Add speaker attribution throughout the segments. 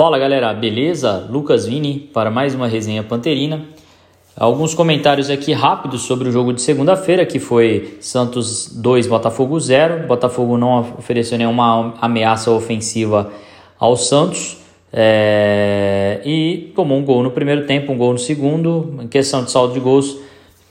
Speaker 1: Fala galera, beleza? Lucas Vini para mais uma resenha panterina. Alguns comentários aqui rápidos sobre o jogo de segunda-feira, que foi Santos 2, Botafogo 0. Botafogo não ofereceu nenhuma ameaça ofensiva ao Santos é... e tomou um gol no primeiro tempo, um gol no segundo. Em questão de saldo de gols,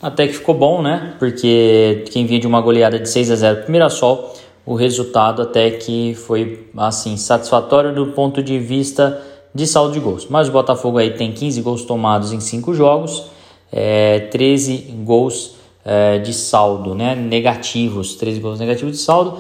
Speaker 1: até que ficou bom, né? Porque quem vinha de uma goleada de 6 a 0 para o Mirassol o resultado até que foi assim satisfatório do ponto de vista de saldo de gols. Mas o Botafogo aí tem 15 gols tomados em 5 jogos, é, 13 gols é, de saldo, né? Negativos, 13 gols negativos de saldo.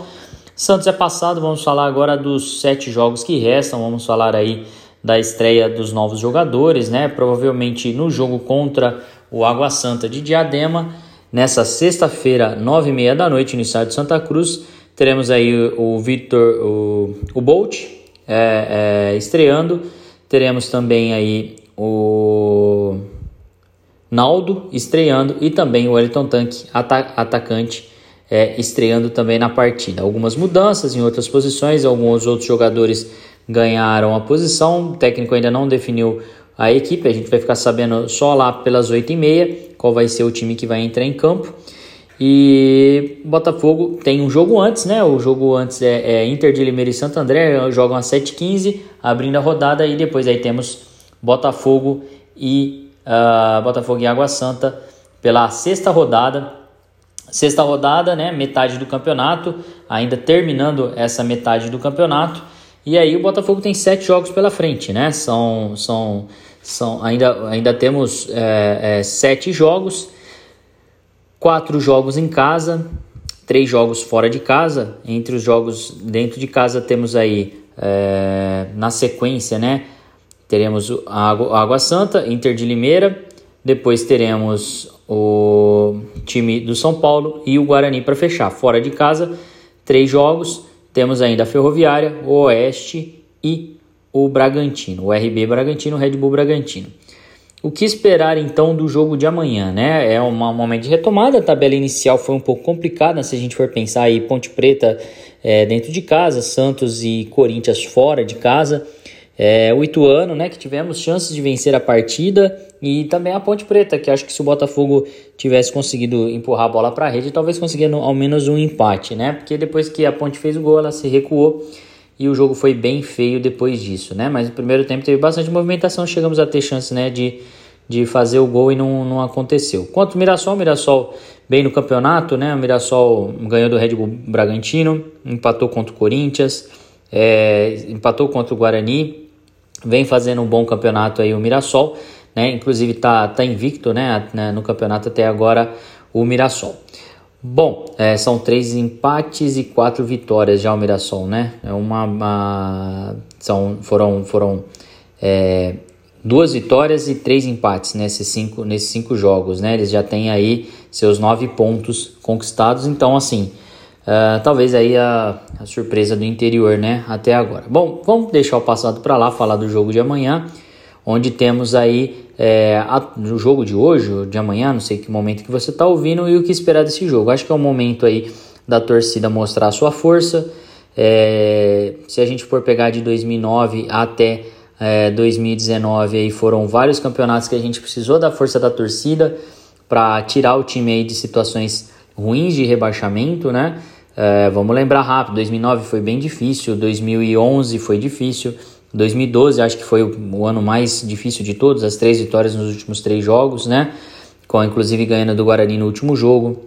Speaker 1: Santos é passado, vamos falar agora dos sete jogos que restam, vamos falar aí da estreia dos novos jogadores, né? Provavelmente no jogo contra o Água Santa de Diadema, nessa sexta-feira, nove e meia da noite, no estádio de Santa Cruz. Teremos aí o, Victor, o, o Bolt é, é, estreando. Teremos também aí o Naldo estreando e também o Wellington Tanque, ata atacante, é, estreando também na partida. Algumas mudanças em outras posições, alguns outros jogadores ganharam a posição. O técnico ainda não definiu a equipe, a gente vai ficar sabendo só lá pelas 8h30 qual vai ser o time que vai entrar em campo. E Botafogo tem um jogo antes, né? O jogo antes é, é Inter de Limeira e Santo André, jogam às 7h15, abrindo a rodada, e depois aí temos Botafogo e uh, Botafogo e Água Santa pela sexta rodada. Sexta rodada, né? Metade do campeonato, ainda terminando essa metade do campeonato. E aí o Botafogo tem sete jogos pela frente, né? São, são, são ainda, ainda temos é, é, sete jogos quatro jogos em casa, três jogos fora de casa. Entre os jogos dentro de casa temos aí é, na sequência, né? Teremos a Água Santa, Inter de Limeira, depois teremos o time do São Paulo e o Guarani para fechar. Fora de casa, três jogos. Temos ainda a Ferroviária, o Oeste e o Bragantino, o RB Bragantino, o Red Bull Bragantino. O que esperar então do jogo de amanhã, né? É um momento de retomada. A tabela inicial foi um pouco complicada se a gente for pensar aí Ponte Preta é, dentro de casa, Santos e Corinthians fora de casa. É, o Ituano, né? Que tivemos chances de vencer a partida e também a Ponte Preta, que acho que se o Botafogo tivesse conseguido empurrar a bola para a rede, talvez conseguindo ao menos um empate, né? Porque depois que a Ponte fez o gol, ela se recuou e o jogo foi bem feio depois disso, né? Mas no primeiro tempo teve bastante movimentação, chegamos a ter chance, né, de, de fazer o gol e não, não aconteceu. Quanto ao Mirassol, o Mirassol bem no campeonato, né? O Mirassol ganhou do Red Bull Bragantino, empatou contra o Corinthians, é, empatou contra o Guarani, vem fazendo um bom campeonato aí o Mirassol, né? Inclusive tá, tá invicto, né, no campeonato até agora o Mirassol. Bom, é, são três empates e quatro vitórias já o Mirassol, né? É uma, uma são, foram foram é, duas vitórias e três empates nesses cinco, nesses cinco jogos, né? Eles já têm aí seus nove pontos conquistados, então assim, uh, talvez aí a, a, surpresa do interior, né? Até agora. Bom, vamos deixar o passado para lá, falar do jogo de amanhã, onde temos aí é, a, no jogo de hoje, ou de amanhã, não sei que momento que você está ouvindo e o que esperar desse jogo. Acho que é o momento aí da torcida mostrar a sua força. É, se a gente for pegar de 2009 até é, 2019, aí foram vários campeonatos que a gente precisou da força da torcida para tirar o time aí de situações ruins de rebaixamento, né? É, vamos lembrar rápido, 2009 foi bem difícil, 2011 foi difícil, 2012 acho que foi o ano mais difícil de todos, as três vitórias nos últimos três jogos, né? Com inclusive ganhando do Guarani no último jogo.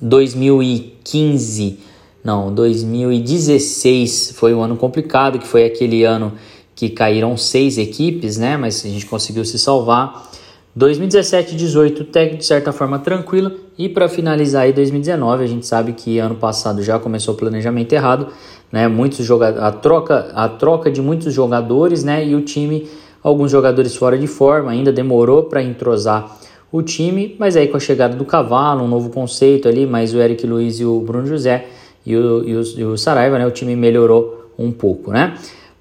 Speaker 1: 2015, não, 2016 foi um ano complicado, que foi aquele ano que caíram seis equipes, né? Mas a gente conseguiu se salvar. 2017 e 18 até de certa forma tranquilo e para finalizar aí 2019 a gente sabe que ano passado já começou o planejamento errado né? Muitos a troca, a troca de muitos jogadores, né? E o time, alguns jogadores fora de forma, ainda demorou para entrosar o time, mas aí com a chegada do Cavalo, um novo conceito ali, mais o Eric Luiz e o Bruno José e o, e o, e o Saraiva, né? O time melhorou um pouco, né?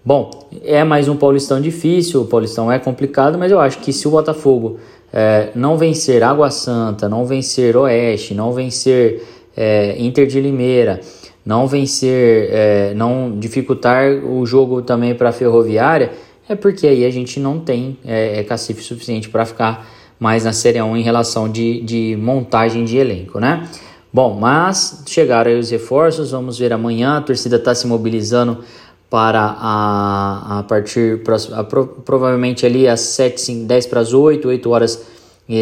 Speaker 1: Bom, é mais um Paulistão difícil, o Paulistão é complicado, mas eu acho que se o Botafogo é, não vencer Água Santa, não vencer Oeste, não vencer é, Inter de Limeira, não vencer, é, não dificultar o jogo também para a Ferroviária, é porque aí a gente não tem é, é cacife suficiente para ficar mais na Série 1 em relação de, de montagem de elenco, né? Bom, mas chegaram aí os reforços, vamos ver amanhã, a torcida está se mobilizando para a, a partir, a, provavelmente ali às 7, 10 para as 8, 8 horas,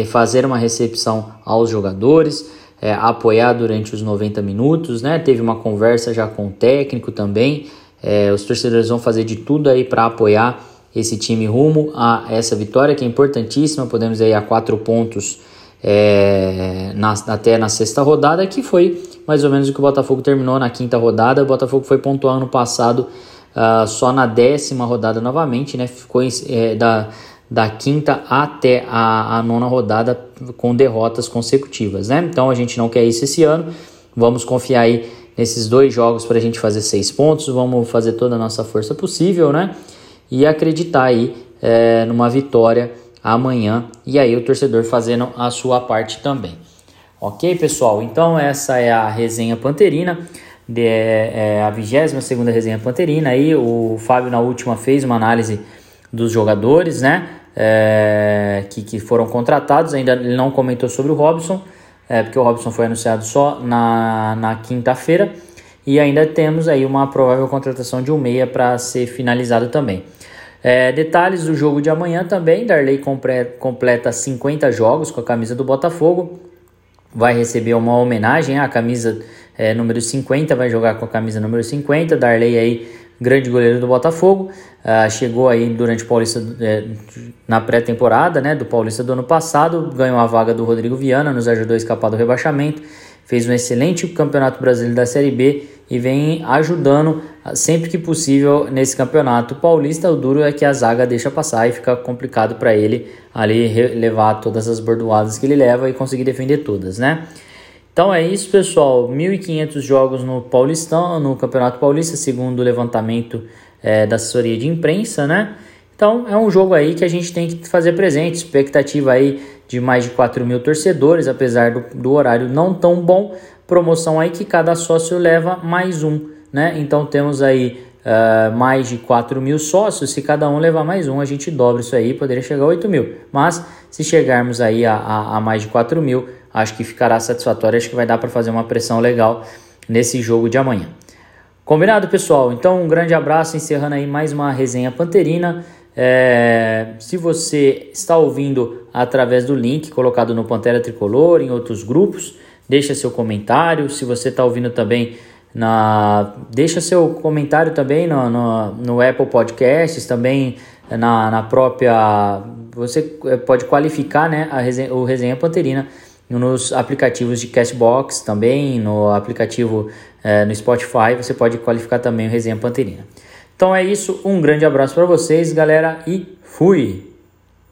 Speaker 1: fazer uma recepção aos jogadores, é, apoiar durante os 90 minutos, né? Teve uma conversa já com o técnico também, é, os torcedores vão fazer de tudo aí para apoiar esse time rumo a essa vitória que é importantíssima, podemos ir a quatro pontos é, na, até na sexta rodada, que foi mais ou menos o que o Botafogo terminou na quinta rodada. O Botafogo foi pontuar ano passado uh, só na décima rodada novamente, né? Ficou é, da, da quinta até a, a nona rodada com derrotas consecutivas, né? Então a gente não quer isso esse ano. Vamos confiar aí nesses dois jogos para a gente fazer seis pontos. Vamos fazer toda a nossa força possível, né? E acreditar aí é, numa vitória amanhã e aí o torcedor fazendo a sua parte também. Ok, pessoal? Então essa é a resenha panterina, de, é, a 22 segunda resenha panterina. Aí o Fábio na última fez uma análise dos jogadores, né? É, que, que foram contratados. Ainda ele não comentou sobre o Robson, é, porque o Robson foi anunciado só na, na quinta-feira. E ainda temos aí uma provável contratação de um meia para ser finalizado também. É, detalhes do jogo de amanhã também: Darley completa 50 jogos com a camisa do Botafogo. Vai receber uma homenagem à camisa é, número 50, vai jogar com a camisa número 50. Darley aí, grande goleiro do Botafogo. Uh, chegou aí durante o Paulista é, na pré-temporada né, do Paulista do ano passado, ganhou a vaga do Rodrigo Viana, nos ajudou a escapar do rebaixamento, fez um excelente campeonato brasileiro da Série B e vem ajudando sempre que possível nesse campeonato paulista. O duro é que a zaga deixa passar e fica complicado para ele ali levar todas as bordoadas que ele leva e conseguir defender todas, né? Então é isso, pessoal. 1.500 jogos no Paulistão, no Campeonato Paulista, segundo o levantamento é, da assessoria de imprensa, né? Então é um jogo aí que a gente tem que fazer presente. Expectativa aí de mais de 4 mil torcedores, apesar do, do horário não tão bom. Promoção aí que cada sócio leva mais um né? Então temos aí uh, mais de 4 mil sócios. Se cada um levar mais um, a gente dobra isso aí, poderia chegar a 8 mil. Mas se chegarmos aí a, a, a mais de 4 mil, acho que ficará satisfatório. Acho que vai dar para fazer uma pressão legal nesse jogo de amanhã. Combinado, pessoal? Então, um grande abraço, encerrando aí mais uma resenha panterina. É, se você está ouvindo através do link colocado no Pantera Tricolor, em outros grupos, deixa seu comentário. Se você está ouvindo também na, deixa seu comentário também no, no, no Apple Podcasts, também na, na própria. Você eh, pode qualificar né, a resenha, o Resenha Panterina nos aplicativos de Castbox, também no aplicativo é, no Spotify, você pode qualificar também o Resenha Panterina. Então é isso, um grande abraço para vocês, galera, e fui!